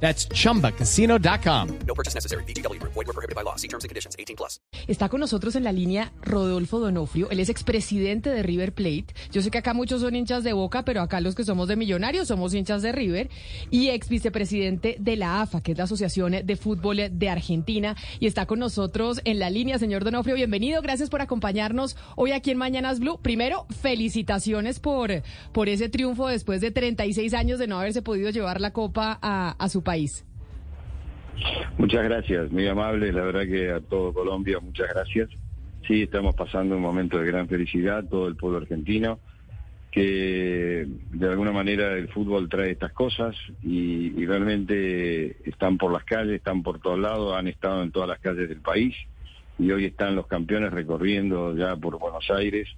That's chumbacasino.com. No purchase necessary. BGW. Void were prohibited by law. See terms and conditions. 18 plus. Está con nosotros en la línea Rodolfo Donofrio. Él es expresidente de River Plate. Yo sé que acá muchos son hinchas de Boca, pero acá los que somos de Millonarios somos hinchas de River. Y ex vicepresidente de la AFA, que es la Asociación de Fútbol de Argentina. Y está con nosotros en la línea, señor Donofrio. Bienvenido. Gracias por acompañarnos hoy aquí en Mañanas Blue. Primero, felicitaciones por, por ese triunfo después de 36 años de no haberse podido llevar la copa a, a su país. Muchas gracias, muy amable, la verdad que a todo Colombia, muchas gracias. Sí, estamos pasando un momento de gran felicidad, todo el pueblo argentino, que de alguna manera el fútbol trae estas cosas y, y realmente están por las calles, están por todos lados, han estado en todas las calles del país y hoy están los campeones recorriendo ya por Buenos Aires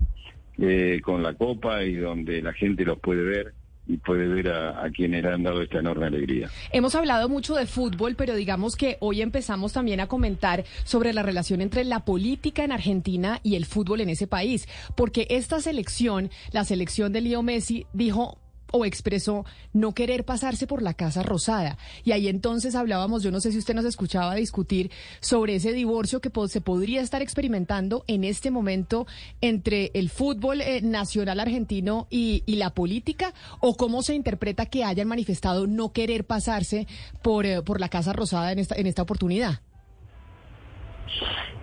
eh, con la copa y donde la gente los puede ver y puede ver a, a, quienes han dado esta enorme alegría. Hemos hablado mucho de fútbol, pero digamos que hoy empezamos también a comentar sobre la relación entre la política en Argentina y el fútbol en ese país, porque esta selección, la selección de Leo Messi, dijo o expresó no querer pasarse por la Casa Rosada. Y ahí entonces hablábamos, yo no sé si usted nos escuchaba discutir sobre ese divorcio que se podría estar experimentando en este momento entre el fútbol eh, nacional argentino y, la política, o cómo se interpreta que hayan manifestado no querer pasarse por, eh, por la Casa Rosada en esta, en esta oportunidad.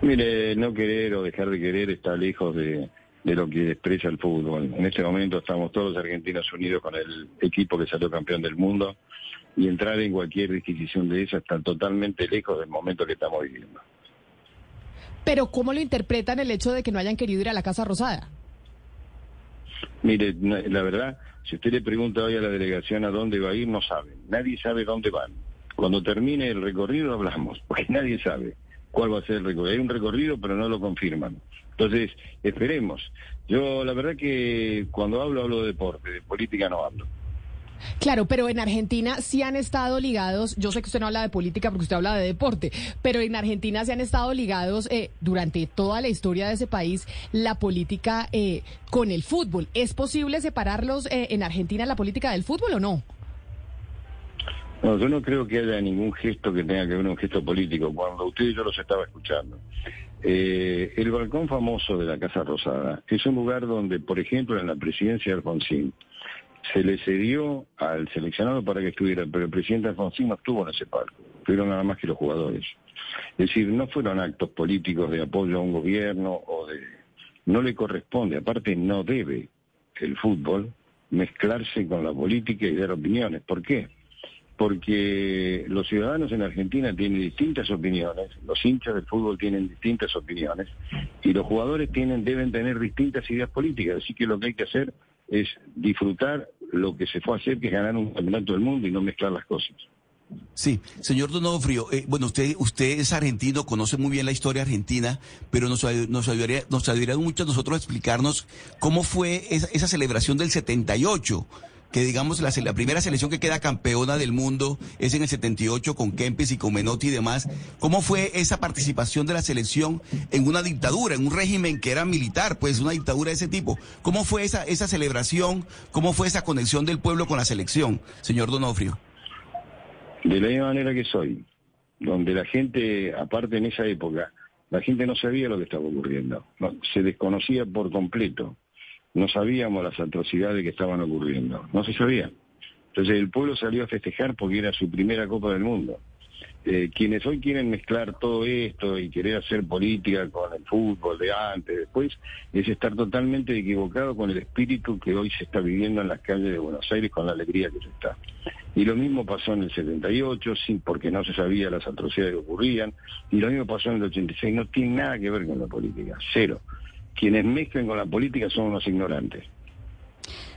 Mire, no querer o dejar de querer está lejos de de lo que expresa el fútbol. En este momento estamos todos los argentinos unidos con el equipo que salió campeón del mundo y entrar en cualquier disquisición de esa está totalmente lejos del momento que estamos viviendo. Pero ¿cómo lo interpretan el hecho de que no hayan querido ir a la Casa Rosada? Mire, la verdad, si usted le pregunta hoy a la delegación a dónde va a ir, no saben. Nadie sabe dónde van. Cuando termine el recorrido hablamos, porque nadie sabe cuál va a ser el recorrido. Hay un recorrido, pero no lo confirman. Entonces, esperemos. Yo, la verdad que cuando hablo, hablo de deporte, de política no hablo. Claro, pero en Argentina sí han estado ligados, yo sé que usted no habla de política porque usted habla de deporte, pero en Argentina sí han estado ligados eh, durante toda la historia de ese país la política eh, con el fútbol. ¿Es posible separarlos eh, en Argentina la política del fútbol o no? No, yo no creo que haya ningún gesto que tenga que ver un gesto político. Cuando usted y yo los estaba escuchando. Eh, el balcón famoso de la Casa Rosada es un lugar donde, por ejemplo, en la presidencia de Alfonsín, se le cedió al seleccionado para que estuviera, pero el presidente Alfonsín no estuvo en ese palco, fueron nada más que los jugadores. Es decir, no fueron actos políticos de apoyo a un gobierno o de... No le corresponde, aparte no debe el fútbol mezclarse con la política y dar opiniones. ¿Por qué? Porque los ciudadanos en Argentina tienen distintas opiniones, los hinchas del fútbol tienen distintas opiniones y los jugadores tienen deben tener distintas ideas políticas, así que lo que hay que hacer es disfrutar lo que se fue a hacer, que es ganar un campeonato del mundo y no mezclar las cosas. Sí, señor Donofrio, eh, bueno, usted usted es argentino, conoce muy bien la historia argentina, pero nos, nos, ayudaría, nos ayudaría mucho a nosotros a explicarnos cómo fue esa, esa celebración del 78 que digamos la, la, primera selección que queda campeona del mundo es en el 78 con Kempes y con Menotti y demás. ¿Cómo fue esa participación de la selección en una dictadura, en un régimen que era militar, pues una dictadura de ese tipo? ¿Cómo fue esa, esa celebración? ¿Cómo fue esa conexión del pueblo con la selección, señor Donofrio? De la misma manera que soy, donde la gente, aparte en esa época, la gente no sabía lo que estaba ocurriendo, se desconocía por completo no sabíamos las atrocidades que estaban ocurriendo, no se sabía. Entonces el pueblo salió a festejar porque era su primera Copa del Mundo. Eh, quienes hoy quieren mezclar todo esto y querer hacer política con el fútbol de antes, después, es estar totalmente equivocado con el espíritu que hoy se está viviendo en las calles de Buenos Aires con la alegría que se está. Y lo mismo pasó en el 78, sí, porque no se sabía las atrocidades que ocurrían, y lo mismo pasó en el 86, no tiene nada que ver con la política, cero quienes mezclan con la política son unos ignorantes.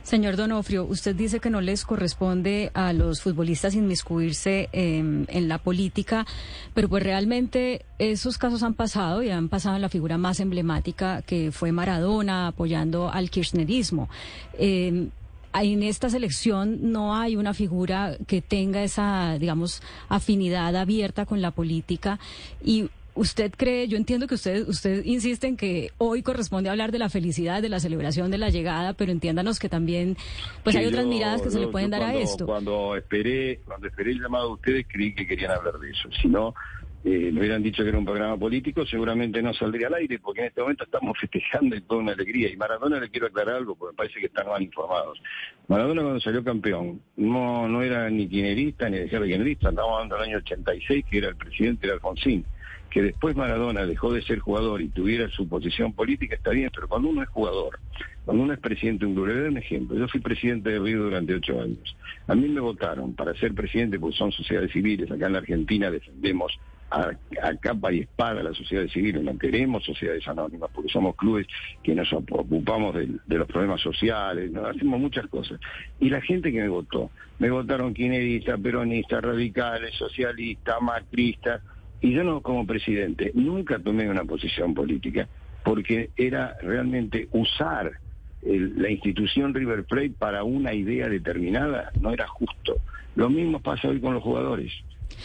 Señor Donofrio, usted dice que no les corresponde a los futbolistas inmiscuirse em, en la política, pero pues realmente esos casos han pasado y han pasado en la figura más emblemática que fue Maradona apoyando al kirchnerismo. Em, en esta selección no hay una figura que tenga esa, digamos, afinidad abierta con la política y ¿Usted cree, yo entiendo que usted, usted insiste en que hoy corresponde hablar de la felicidad, de la celebración de la llegada, pero entiéndanos que también pues hay otras miradas que se le pueden dar a esto. Cuando esperé, cuando esperé el llamado de ustedes creí que querían hablar de eso. Si no, eh, me hubieran dicho que era un programa político, seguramente no saldría al aire, porque en este momento estamos festejando y toda una alegría. Y Maradona le quiero aclarar algo, porque me parece que están mal informados. Maradona cuando salió campeón, no, no era ni quinerista ni de quinerista, estábamos hablando del año 86, que era el presidente de Alfonsín que después Maradona dejó de ser jugador y tuviera su posición política, está bien, pero cuando uno es jugador, cuando uno es presidente de un club, le doy un ejemplo, yo fui presidente de Río durante ocho años, a mí me votaron para ser presidente porque son sociedades civiles, acá en la Argentina defendemos a, capa y espada la sociedad civil, no queremos sociedades anónimas, porque somos clubes que nos ocupamos de, los problemas sociales, hacemos muchas cosas. Y la gente que me votó, me votaron quineristas, peronistas, radicales, socialistas, macristas, y yo no como presidente nunca tomé una posición política, porque era realmente usar la institución River Plate para una idea determinada, no era justo. Lo mismo pasa hoy con los jugadores.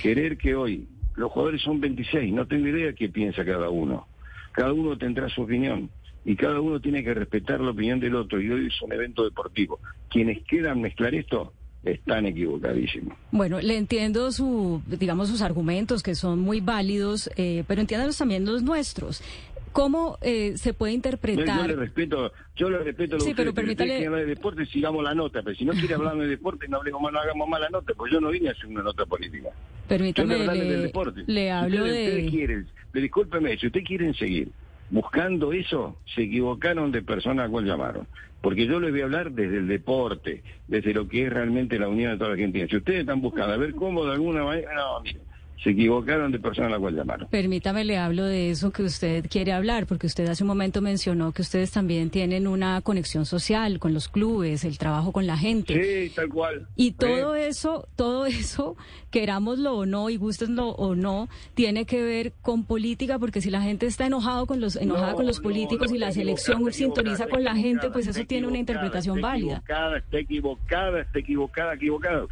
Querer que hoy, los jugadores son 26, no tengo idea qué piensa cada uno. Cada uno tendrá su opinión y cada uno tiene que respetar la opinión del otro y hoy es un evento deportivo. Quienes quieran mezclar esto, están equivocadísimos. Bueno, le entiendo su, digamos, sus argumentos que son muy válidos, eh, pero entiéndanos también los nuestros. ¿Cómo eh, se puede interpretar? Yo, le respeto, yo le respeto lo sí, pero permítale... Si hablar de deporte, sigamos la nota, pero si no quiere hablar de deporte, no hablemos no hagamos más la nota, pues yo no vine a hacer una nota política. Permítame, le, le hablo de... Ustedes quieren, discúlpeme, si ustedes quieren seguir buscando eso, se equivocaron de persona a cual llamaron. Porque yo les voy a hablar desde el deporte, desde lo que es realmente la unión de toda la Argentina. Si ustedes están buscando a ver cómo de alguna manera, no, se equivocaron de persona a la cual llamaron. Permítame, le hablo de eso que usted quiere hablar, porque usted hace un momento mencionó que ustedes también tienen una conexión social con los clubes, el trabajo con la gente. Sí, tal cual. Y todo eso, todo eso, querámoslo o no y gustenlo o no, tiene que ver con política, porque si la gente está enojado con los, enojada con los políticos y la selección sintoniza con la gente, pues eso tiene una interpretación válida. Está equivocada, está equivocada, equivocada,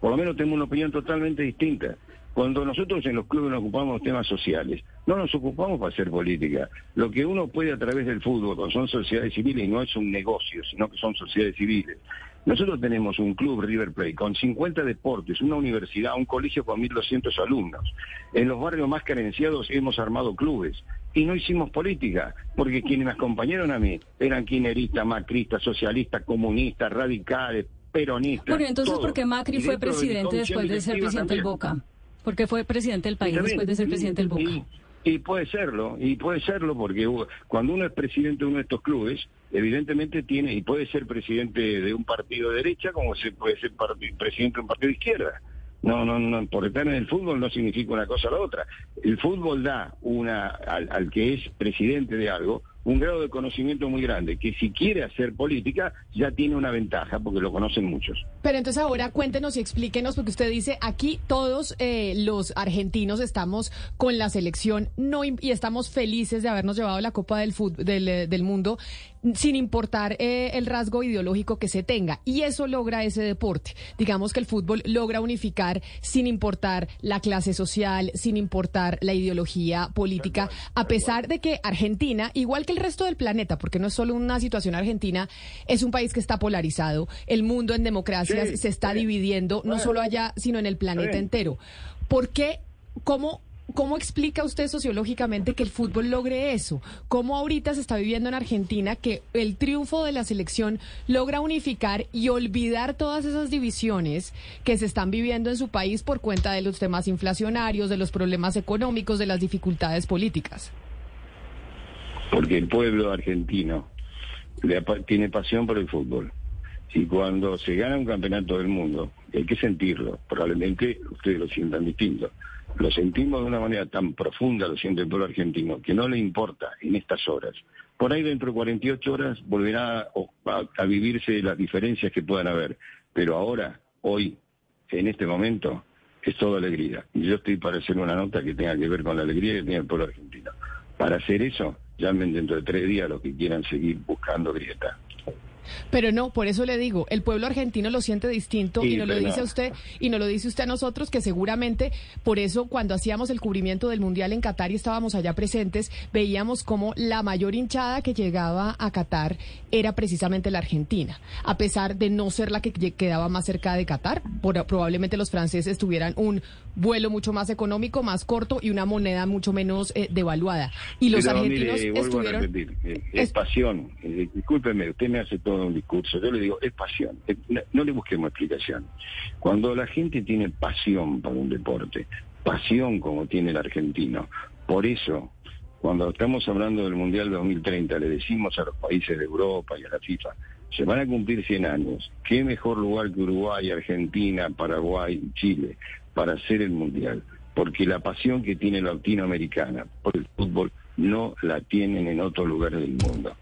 Por lo menos tengo una opinión totalmente distinta. Cuando nosotros en los clubes nos ocupamos temas sociales, no nos ocupamos para hacer política. Lo que uno puede a través del fútbol, cuando son sociedades civiles, y no es un negocio, sino que son sociedades civiles. Nosotros tenemos un club River Plate con 50 deportes, una universidad, un colegio con 1.200 alumnos. En los barrios más carenciados hemos armado clubes y no hicimos política, porque quienes me acompañaron a mí eran quineristas, macristas, socialistas, comunistas, radicales, peronistas. Bueno, entonces, ¿por qué Macri fue presidente después de ser presidente del Boca? Porque fue presidente del país después de ser presidente del Boca. Y, puede serlo, y puede serlo porque cuando uno es presidente de uno de estos clubes, evidentemente tiene, y puede ser presidente de un partido de derecha como se puede ser presidente de un partido de izquierda. No, no, no, por estar en el fútbol no significa una cosa o la otra. El fútbol da una al que es presidente de algo un grado de conocimiento muy grande, que si quiere hacer política ya tiene una ventaja, porque lo conocen muchos. Pero entonces ahora cuéntenos y explíquenos, porque usted dice, aquí todos eh, los argentinos estamos con la selección no, y estamos felices de habernos llevado la Copa del, del, eh, del Mundo sin importar eh, el rasgo ideológico que se tenga. Y eso logra ese deporte. Digamos que el fútbol logra unificar sin importar la clase social, sin importar la ideología política, a pesar de que Argentina, igual que el resto del planeta, porque no es solo una situación argentina, es un país que está polarizado. El mundo en democracias se está dividiendo, no solo allá, sino en el planeta entero. ¿Por qué? ¿Cómo ¿Cómo explica usted sociológicamente que el fútbol logre eso? ¿Cómo ahorita se está viviendo en Argentina que el triunfo de la selección logra unificar y olvidar todas esas divisiones que se están viviendo en su país por cuenta de los temas inflacionarios, de los problemas económicos, de las dificultades políticas? porque el pueblo argentino tiene pasión por el fútbol. Y cuando se gana un campeonato del mundo, hay que sentirlo, probablemente ustedes lo sientan distinto, lo sentimos de una manera tan profunda, lo siente el pueblo argentino, que no le importa en estas horas. Por ahí dentro de 48 horas volverá a, vivirse las diferencias que puedan haber, pero ahora, hoy, en este momento, es toda alegría. Y yo estoy para hacer una nota que tenga que ver con la alegría que tiene el pueblo argentino. Para hacer eso, llamen dentro de tres días los que quieran seguir buscando grieta. Pero no, por eso le digo, el pueblo argentino lo siente distinto Sí, y nos lo dice no. usted y nos lo dice usted a nosotros que seguramente por eso cuando hacíamos el cubrimiento del mundial en Qatar y estábamos allá presentes veíamos como la mayor hinchada que llegaba a Qatar era precisamente la Argentina, a pesar de no ser la que quedaba más cerca de Qatar, por- probablemente los franceses tuvieran un vuelo mucho más económico, más corto y una moneda mucho menos eh, devaluada y los Pero, argentinos mire, vuelvo a estuvieron repetir, eh, es, es- pasión. Eh, discúlpeme, usted me hace todo un discurso. Yo le digo, es pasión. Eh, no, no le busquemos explicación. Cuando la gente tiene pasión por un deporte, pasión como tiene el argentino, por eso, cuando estamos hablando del Mundial 2030, le decimos a los países de Europa y a la FIFA, se van a cumplir 100 años. ¿Qué mejor lugar que Uruguay, Argentina, Paraguay, Chile para hacer el Mundial? Porque la pasión que tiene la latinoamericana por el fútbol no la tienen en otros lugares del mundo.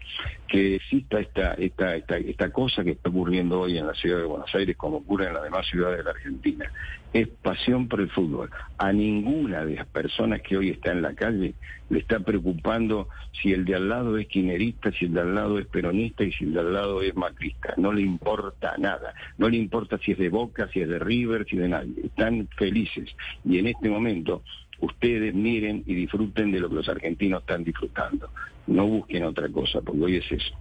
Que exista esta, esta, esta, esta cosa que está ocurriendo hoy en la ciudad de Buenos Aires, como ocurre en las demás ciudades de la Argentina, es pasión por el fútbol. A ninguna de las personas que hoy está en la calle le está preocupando si el de al lado es quinerista, si el de al lado es peronista y si el de al lado es macrista. No le importa nada. No le importa si es de Boca, si es de River, si de nadie. Están felices. Y en este momento ustedes miren y disfruten de lo que los argentinos están disfrutando. No busquen otra cosa, porque hoy es eso.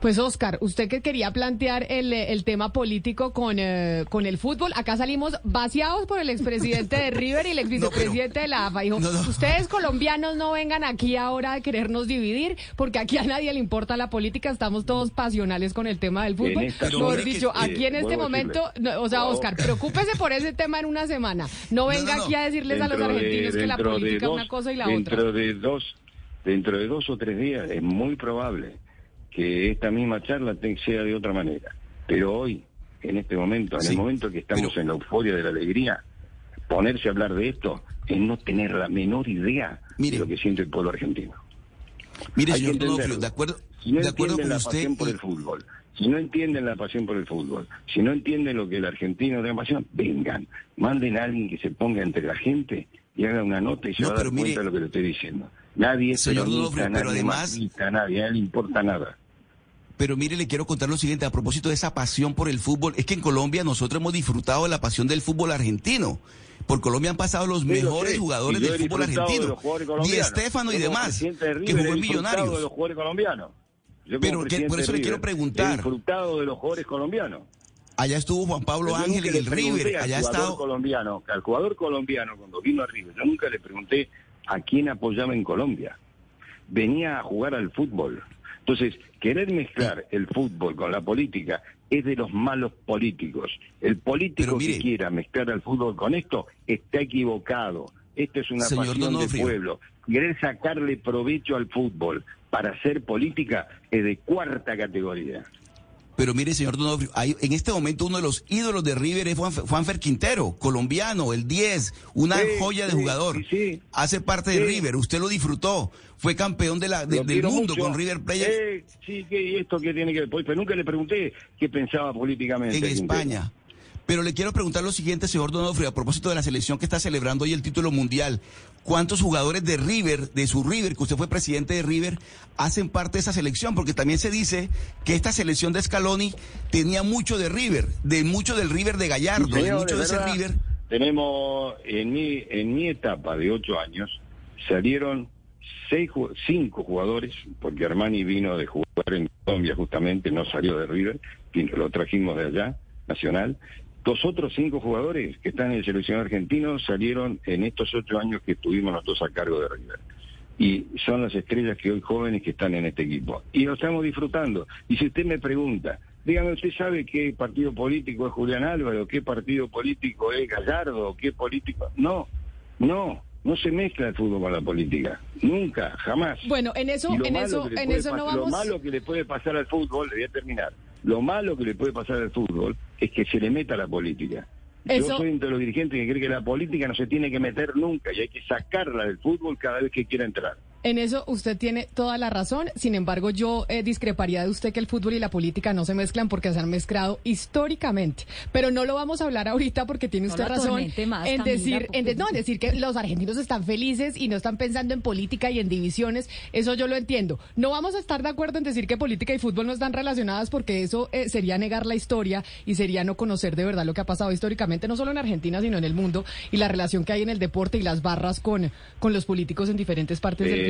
Pues Oscar, usted que quería plantear el, el tema político con, eh, con el fútbol, acá salimos vaciados por el expresidente de River y el exvicepresidente de la AFA. Dijo, No, no. ustedes colombianos no vengan aquí ahora a querernos dividir, porque aquí a nadie le importa la política, estamos todos pasionales con el tema del fútbol. Mejor dicho, Eh, aquí en este momento, no, o sea, No. Oscar, preocúpese por ese tema en una semana. No venga no, no. aquí a decirles a los de- argentinos que la política es una cosa y la dentro otra. de dos dentro de dos o tres días es muy probable que esta misma charla sea de otra manera pero hoy en este momento en Sí, el momento que estamos pero- en la euforia de la alegría ponerse a hablar de esto es no tener la menor idea Mire. de lo que siente el pueblo argentino Mire, Hay señor Donofrio, de acuerdo, si no de acuerdo entienden con la usted. pasión por el fútbol, si no entienden la pasión por el fútbol, si no entienden lo que el argentino tiene pasión, vengan, manden a alguien que se ponga entre la gente y haga una nota y se No, va a dar mire- cuenta de lo que le estoy diciendo. Nadie es Señor peronista, Donofrio, pero nadie además- nadie, a él le importa nada. Pero mire, le quiero contar lo siguiente a propósito de esa pasión por el fútbol. Es que en Colombia nosotros hemos disfrutado de la pasión del fútbol argentino. Por Colombia han pasado los Sí, lo mejores jugadores del fútbol de argentino. jugadores Di. Estefano y demás, de que River, jugó en Millonarios. de los jugadores colombianos. Yo Pero que- por eso de le quiero River, preguntar. He disfrutado de los jugadores colombianos. Allá estuvo Juan Pablo Pero Ángel en el River. al Allá ha jugador estado. colombiano, al jugador colombiano cuando vino a River, yo nunca le pregunté a quién apoyaba en Colombia. Venía a jugar al fútbol. Entonces, querer mezclar el fútbol con la política es de los malos políticos. El político mire- que quiera mezclar al fútbol con esto está equivocado. Esta es una pasión del pueblo. Querer sacarle provecho al fútbol para hacer política es de cuarta categoría. Pero mire, señor Donofrio, hay- en este momento uno de los ídolos de River es Juan, Juanfer Quintero, colombiano, el 10, una Sí, joya de sí, jugador. sí. Hace parte de. River, usted lo disfrutó, fue campeón de la, de- Lo del mundo mucho. con River Plate Eh, sí, ¿y esto qué tiene que ver? Pues, Pero nunca le pregunté qué pensaba políticamente. en. España. Pero le quiero preguntar lo siguiente, señor Donofrio, a propósito de la selección que está celebrando hoy el título mundial. ¿Cuántos jugadores de River, de su River, que usted fue presidente de River, hacen parte de esa selección? Porque también se dice que esta selección de Scaloni tenía mucho de River, de mucho del River de Gallardo, de mucho de ese River. Tenemos, en mi, en mi etapa de ocho años, salieron seis, cinco jugadores, porque Armani vino de jugar en Colombia justamente, no salió de River, y lo trajimos de allá, Nacional. Los otros cinco jugadores que están en el seleccionado argentino salieron en estos ocho años que estuvimos nosotros a cargo de River. Y son las estrellas que hoy jóvenes que están en este equipo. Y lo estamos disfrutando. Y si usted me pregunta, dígame, ¿usted sabe qué partido político es Julián Álvaro? ¿Qué partido político es Gallardo? ¿Qué político? No, no, no se mezcla el fútbol con la política. Nunca, jamás. Bueno, en eso, en eso, en eso no pas- Lo vamos. malo que le puede pasar al fútbol, le voy a terminar. Lo malo que le puede pasar al fútbol es que se le meta la política. Eso- Yo soy de los dirigentes que cree que la política no se tiene que meter nunca y hay que sacarla del fútbol cada vez que quiera entrar. En eso usted tiene toda la razón. Sin embargo, yo eh, discreparía de usted que el fútbol y la política no se mezclan porque se han mezclado históricamente. Pero no lo vamos a hablar ahorita porque tiene usted razón más, en decir, en de- porque- no, en decir que los argentinos están felices y no están pensando en política y en divisiones. Eso yo lo entiendo. No vamos a estar de acuerdo en decir que política y fútbol no están relacionadas porque eso eh, sería negar la historia y sería no conocer de verdad lo que ha pasado históricamente, no solo en Argentina, sino en el mundo y la relación que hay en el deporte y las barras con, con los políticos en diferentes partes del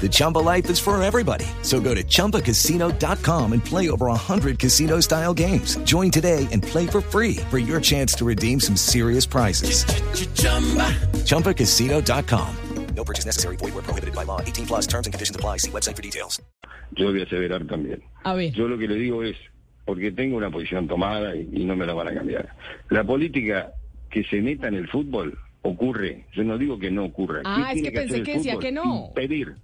The Chumba life is for everybody. So go to ChumbaCasino.com and play over 100 casino style games. Join today and play for free for your chance to redeem some serious prizes. ChumbaCasino.com. No purchase necessary. Void where prohibited by law. 18 plus terms and conditions apply. See website for details. Yo voy a aseverar también. A ver. Yo lo que le digo es, porque tengo una posición tomada y, y no me la van a cambiar. La política que se meta en el fútbol ocurre. Yo no digo que no ocurra. Ah, ¿Qué es tiene que pensé que decía que no. Impedir.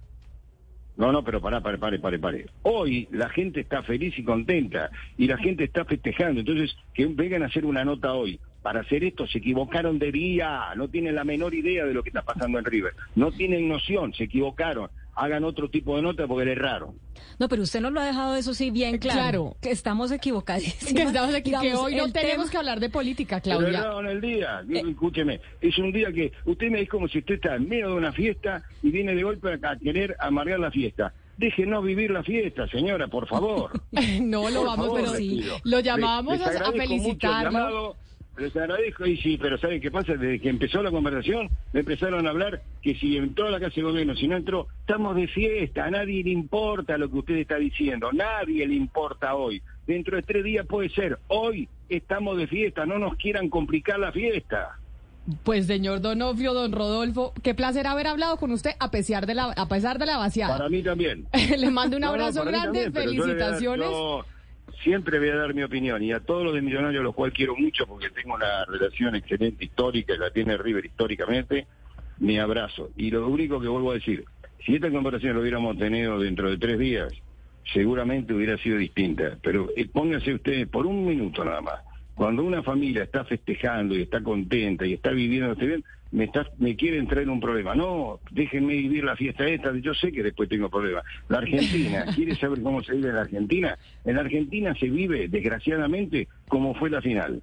No, no, pero pará, pare, pare, pare, pare. Hoy la gente está feliz y contenta y la gente está festejando. Entonces, que vengan a hacer una nota hoy. Para hacer esto se equivocaron de día, no tienen la menor idea de lo que está pasando en River. No tienen noción, se equivocaron. Hagan otro tipo de nota porque le erraron. No, pero usted nos lo ha dejado eso sí bien claro. Claro. Que estamos equivocadísimos. Que estamos aquí, que hoy no tenemos tema- que hablar de política, Pero Claudia. erraron el día. Escúcheme, es un día que usted me dice como si usted está en medio de una fiesta y viene de golpe a, querer amargar la fiesta. Déjenos vivir la fiesta, señora, por favor. no lo Por vamos, favor, pero sí. Lo Les- les a- a, agradezco mucho el felicitarlo. Les agradezco y sí, pero ¿saben qué pasa? Desde que empezó la conversación me empezaron a hablar que si entró a la casa de gobierno, si no entró, estamos de fiesta, a nadie le importa lo que usted está diciendo, nadie le importa hoy. Dentro de tres días puede ser, hoy estamos de fiesta, no nos quieran complicar la fiesta. Pues señor Donofrio, don Rodolfo, qué placer haber hablado con usted a pesar de la, a pesar de la vaciada. Para mí también. Le mando un No, no, abrazo mí grande, también, felicitaciones. Siempre voy a dar mi opinión y a todos los de Millonarios, los cuales quiero mucho porque tengo una relación excelente histórica y la tiene River históricamente, mi abrazo. Y lo único que vuelvo a decir, si esta conversación lo hubiéramos tenido dentro de tres días, seguramente hubiera sido distinta. Pero eh, pónganse ustedes por un minuto nada más. Cuando una familia está festejando y está contenta y está viviendo bien, me, está, me quieren traer un problema. No, déjenme vivir la fiesta esta. Yo sé que después tengo problemas. La Argentina, ¿quiere saber cómo se vive en la Argentina? En la Argentina se vive, desgraciadamente, como fue la final.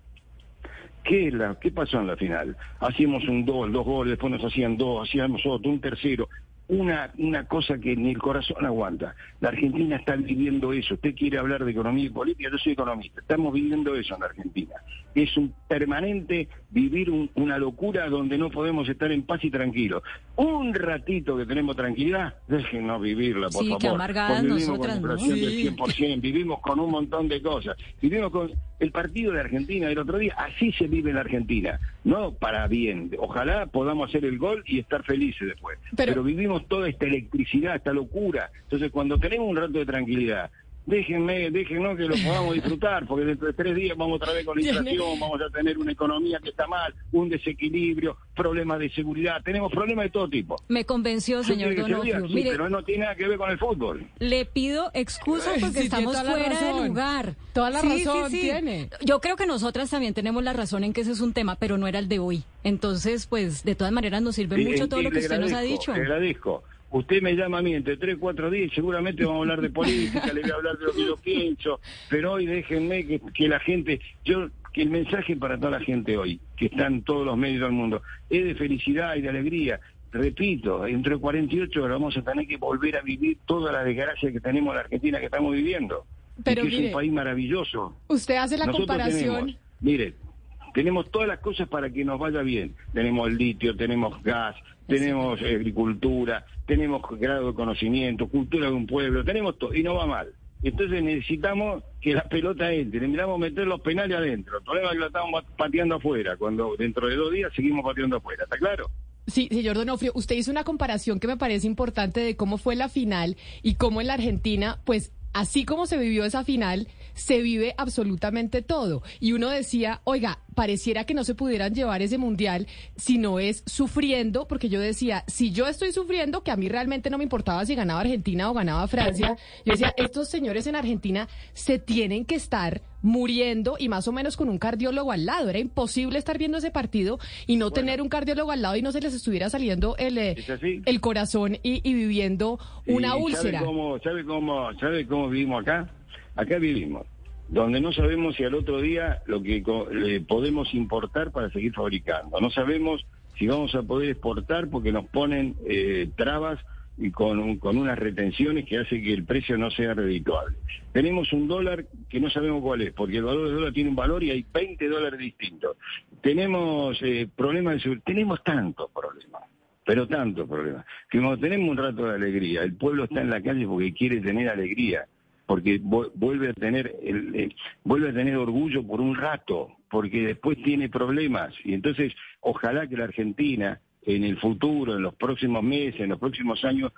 ¿Qué, es la, ¿Qué pasó en la final? Hacíamos un gol, dos goles, después nos hacían dos, hacíamos otro, un tercero. Una, una cosa que ni el corazón aguanta. La Argentina está viviendo eso. Usted quiere hablar de economía y política, yo soy economista. Estamos viviendo eso en la Argentina. Es un permanente vivir un- una locura donde no podemos estar en paz y tranquilos. Un ratito que tenemos tranquilidad, déjenos vivirla, por Sí, favor. Porque vivimos con ¿no? inflación del Sí. 100%, vivimos con un montón de cosas. Vivimos con el partido de Argentina del otro día, así se vive en la Argentina, no para bien. Ojalá podamos hacer el gol y estar felices después. Pero- Pero, vivimos toda esta electricidad, esta locura. Entonces, cuando tenemos un rato de tranquilidad, déjenme, déjenos que lo podamos disfrutar, porque dentro de tres días vamos otra vez con la inflación, vamos a tener una economía que está mal, un desequilibrio, problemas de seguridad, tenemos problemas de todo tipo. Me convenció, ¿Yo señor? Donofrio. Sí, Mire, pero no tiene nada que ver con el fútbol. le pido excusas porque sí, estamos fuera de lugar. Toda la razón tiene. Yo creo que nosotras también tenemos la razón en que ese es un tema, pero no era el de hoy. Entonces, pues, de todas maneras nos sirve mucho y todo lo que usted nos ha dicho. Le agradezco. Usted me llama a mí entre tres, cuatro días y seguramente vamos a hablar de política, le voy a hablar de lo que yo pienso, pero hoy déjenme que, que la gente, yo, que el mensaje para toda la gente hoy, que están todos los medios del mundo, es de felicidad y de alegría. Repito, entre 48 horas vamos a tener que volver a vivir toda la desgracia que tenemos en la Argentina que estamos viviendo. Y que es un país maravilloso. Usted hace la Nosotros comparación. tenemos, mire, tenemos todas las cosas para que nos vaya bien. Tenemos el litio, tenemos gas, tenemos agricultura, tenemos grado de conocimiento, cultura de un pueblo, tenemos todo, y no va mal. Entonces necesitamos que la pelota entre, necesitamos meter los penales adentro. El problema es que lo estamos pateando afuera, cuando dentro de dos días seguimos pateando afuera, ¿está claro? Sí, señor Donofrio, usted hizo una comparación que me parece importante de cómo fue la final y cómo en la Argentina, pues así como se vivió esa final, se vive absolutamente todo. Y uno decía, oiga, pareciera que no se pudieran llevar ese mundial si no es sufriendo, porque yo decía, si yo estoy sufriendo, que a mí realmente no me importaba si ganaba Argentina o ganaba Francia, yo decía, estos señores en Argentina se tienen que estar muriendo y más o menos con un cardiólogo al lado. Era imposible estar viendo ese partido y no tener un cardiólogo al lado y no se les estuviera saliendo el, eh, el corazón y, y viviendo una ¿Y úlcera. ¿Sabe cómo, sabe, cómo, ¿Sabe cómo vivimos acá? Acá vivimos. Donde no sabemos si al otro día lo que le podemos importar para seguir fabricando. No sabemos si vamos a poder exportar porque nos ponen eh, trabas y con, con unas retenciones que hace que el precio no sea redituable. Tenemos un dólar que no sabemos cuál es, porque el valor del dólar tiene un valor y hay 20 dólares distintos. Tenemos eh, problemas de seguridad, tenemos tantos problemas pero tantos problemas, que cuando tenemos un rato de alegría, el pueblo está en la calle porque quiere tener alegría, porque vu- vuelve a tener el, vuelve a tener orgullo por un rato, porque después tiene problemas y entonces ojalá que la Argentina en el futuro, en los próximos meses, en los próximos años,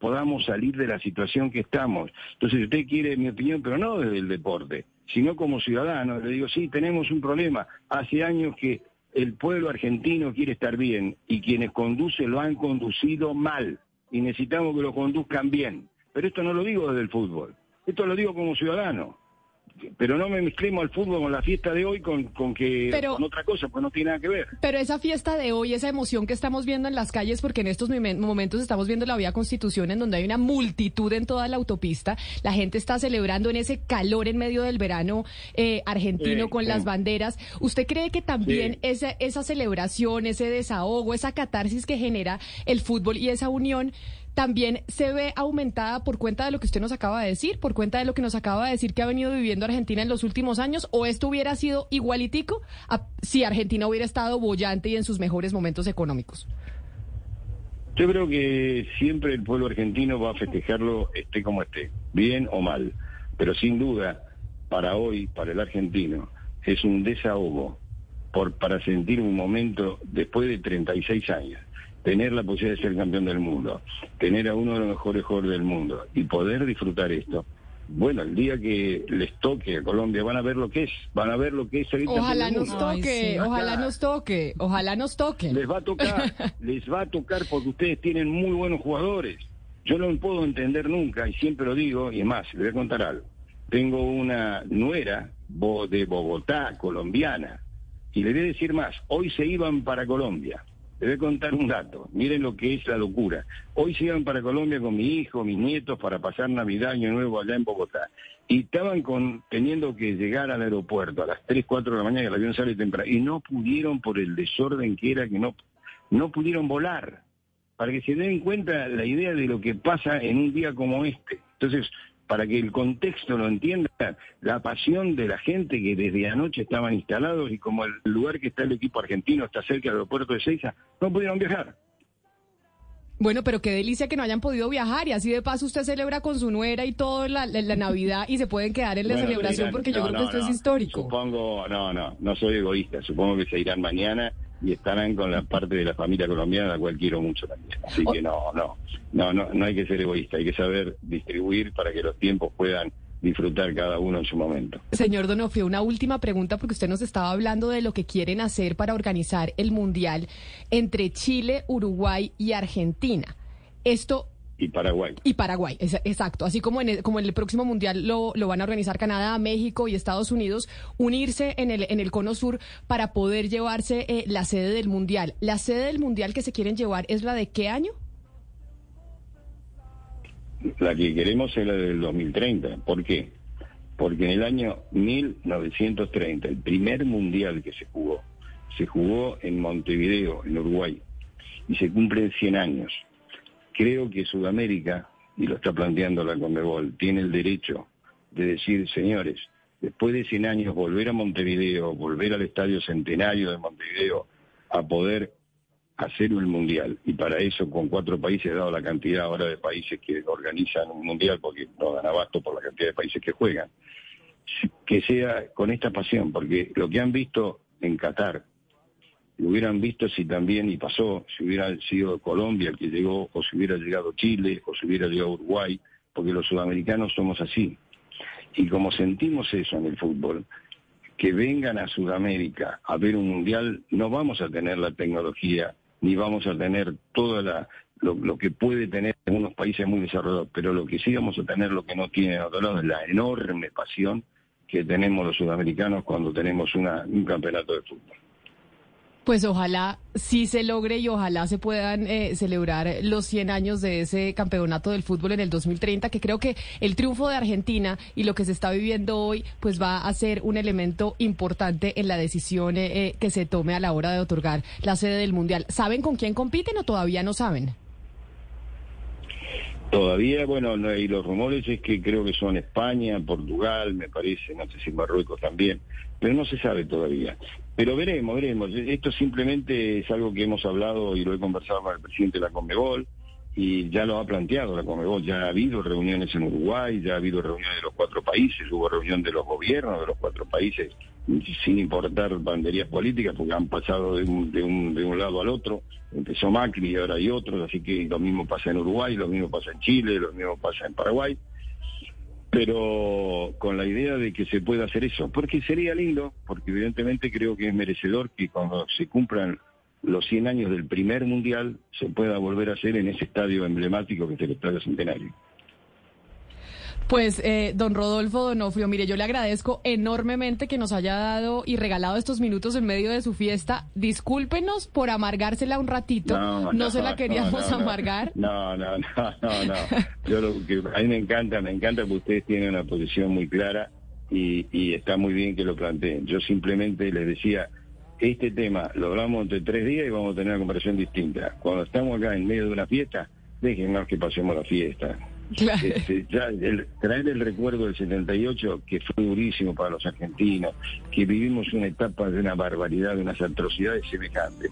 podamos salir de la situación que estamos. Entonces, usted quiere mi opinión, pero no desde el deporte, sino como ciudadano. Le digo, sí, tenemos un problema. Hace años que el pueblo argentino quiere estar bien y quienes conducen lo han conducido mal y necesitamos que lo conduzcan bien. Pero esto no lo digo desde el fútbol, esto lo digo como ciudadano. Pero no me mezclemos al fútbol con la fiesta de hoy con, con que Pero- con otra cosa, pues no tiene nada que ver. Pero esa fiesta de hoy, esa emoción que estamos viendo en las calles, porque en estos momen- momentos estamos viendo la vía Constitución, en donde hay una multitud en toda la autopista, la gente está celebrando en ese calor en medio del verano eh, argentino con las banderas. ¿Usted cree que también esa, esa celebración, ese desahogo, esa catarsis que genera el fútbol y esa unión también se ve aumentada por cuenta de lo que usted nos acaba de decir, por cuenta de lo que nos acaba de decir que ha venido viviendo Argentina en los últimos años, o esto hubiera sido igualitico a- si Argentina hubiera estado bollante y en sus mejores momentos económicos? Yo creo que siempre el pueblo argentino va a festejarlo esté como esté, bien o mal. Pero sin duda, para hoy, para el argentino, es un desahogo por, para sentir un momento después de 36 años. Tener la posibilidad de ser campeón del mundo, tener a uno de los mejores jugadores del mundo y poder disfrutar esto. Bueno, el día que les toque a Colombia van a ver lo que es, van a ver lo que es campeón Ojalá del nos. Ay, toque, sí. ojalá nos toque, ojalá nos toque. Les va a tocar, les va a tocar porque ustedes tienen muy buenos jugadores. Yo no puedo entender nunca, y siempre lo digo, y es más, le voy a contar algo. Tengo una nuera de Bogotá, colombiana, y le voy a decir más, hoy se iban para Colombia. Le voy a contar un dato, miren lo que es la locura. Hoy se iban para Colombia con mi hijo, mis nietos, para pasar Navidad, Año Nuevo allá en Bogotá. Y estaban con, teniendo que llegar al aeropuerto a las 3, 4 de la mañana, que el avión sale temprano, y no pudieron por el desorden que era, que no, no pudieron volar para que se den cuenta la idea de lo que pasa en un día como este. Entonces, para que el contexto lo entienda, la pasión de la gente que desde anoche estaban instalados y como el lugar que está el equipo argentino está cerca del aeropuerto de Seiza, no pudieron viajar. Bueno, pero qué delicia que no hayan podido viajar y así de paso usted celebra con su nuera y todo la, la- la Navidad y se pueden quedar en la Bueno, celebración porque yo creo no, que esto no. es histórico. Supongo, no, no, no soy egoísta, supongo que se irán mañana y estarán con la parte de la familia colombiana, la cual quiero mucho también. Así que no, no, no, no, no hay que ser egoísta, hay que saber distribuir para que los tiempos puedan disfrutar cada uno en su momento. Señor Donofrio, una última pregunta porque usted nos estaba hablando de lo que quieren hacer para organizar el Mundial entre Chile, Uruguay y Argentina. Esto Y Paraguay. y Paraguay, es- exacto. Así como en el, como en el próximo mundial lo, lo van a organizar Canadá, México y Estados Unidos, unirse en el, en el cono sur para poder llevarse eh, la sede del mundial. ¿La sede del mundial que se quieren llevar es la de qué año? La que queremos es la del 2030. ¿Por qué? Porque en el año 1930, el primer mundial que se jugó, se jugó en Montevideo, en Uruguay, y se cumplen 100 años. Creo que Sudamérica, y lo está planteando la Conmebol, tiene el derecho de decir, señores, después de 100 años volver a Montevideo, volver al Estadio Centenario de Montevideo, a poder hacer el mundial. Y para eso con cuatro países dado la cantidad ahora de países que organizan un mundial porque no dan abasto por la cantidad de países que juegan. Que sea con esta pasión porque lo que han visto en Qatar lo hubieran visto si también y pasó si hubiera sido Colombia el que llegó o si hubiera llegado Chile o si hubiera llegado Uruguay porque los sudamericanos somos así Y como sentimos eso en el fútbol, que vengan a Sudamérica a ver un mundial, no vamos a tener la tecnología, ni vamos a tener toda la, lo, que puede tener en unos países muy desarrollados, pero lo que sí vamos a tener, lo que no tienen otros lados, es la enorme pasión que tenemos los sudamericanos cuando tenemos una, un campeonato de fútbol. Pues ojalá sí se logre y ojalá se puedan eh, celebrar los 100 años de ese campeonato del fútbol en el 2030, que creo que el triunfo de Argentina y lo que se está viviendo hoy, pues va a ser un elemento importante en la decisión eh, eh, que se tome a la hora de otorgar la sede del Mundial. ¿Saben con quién compiten o todavía no saben? Todavía, bueno, no, y los rumores es que creo que son España, Portugal, me parece, no sé si Marruecos también, pero no se sabe todavía. Pero veremos, veremos. Esto simplemente es algo que hemos hablado y lo he conversado con el presidente de la Conmebol y ya lo ha planteado la Conmebol. Ya ha habido reuniones en Uruguay, ya ha habido reuniones de los cuatro países, hubo reunión de los gobiernos de los cuatro países sin importar banderías políticas porque han pasado de un, de un, de un lado al otro. Empezó Macri y ahora hay otros, así que lo mismo pasa en Uruguay, lo mismo pasa en Chile, lo mismo pasa en Paraguay pero con la idea de que se pueda hacer eso, porque sería lindo, porque evidentemente creo que es merecedor que cuando se cumplan los 100 años del primer mundial se pueda volver a hacer en ese estadio emblemático que es el Estadio Centenario. Pues, eh, don Rodolfo Donofrio, mire, yo le agradezco enormemente que nos haya dado y regalado estos minutos en medio de su fiesta. Discúlpenos por amargársela un ratito. No, no, se la queríamos no, no, amargar. No, no, no, no, no. Yo lo que a mí me encanta, me encanta que ustedes tienen una posición muy clara y, y está muy bien que lo planteen. Yo simplemente les decía, este tema lo hablamos entre tres días y vamos a tener una comparación distinta. Cuando estamos acá en medio de una fiesta, déjenos que pasemos la fiesta. Claro. Este, ya el, traer el recuerdo del 78, que fue durísimo para los argentinos, que vivimos una etapa de una barbaridad, de unas atrocidades semejantes.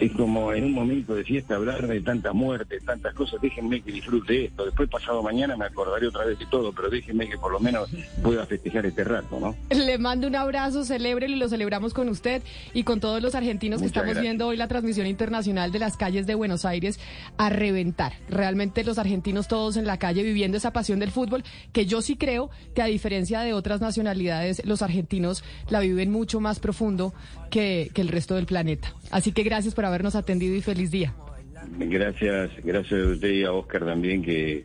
Es como en un momento de fiesta hablar de tanta muerte, tantas cosas. Déjenme que disfrute esto. Después, pasado mañana, me acordaré otra vez de todo, pero déjenme que por lo menos pueda festejar este rato, ¿no? Le mando un abrazo, celébrelo y lo celebramos con usted y con todos los argentinos Muchas que estamos gracias. viendo hoy la transmisión internacional de las calles de Buenos Aires a reventar. Realmente los argentinos todos en la calle viviendo esa pasión del fútbol, que yo sí creo que a diferencia de otras nacionalidades, los argentinos la viven mucho más profundo que, que el resto del planeta. Así que gracias por habernos atendido y feliz día. Gracias, gracias a usted y a Oscar también, que,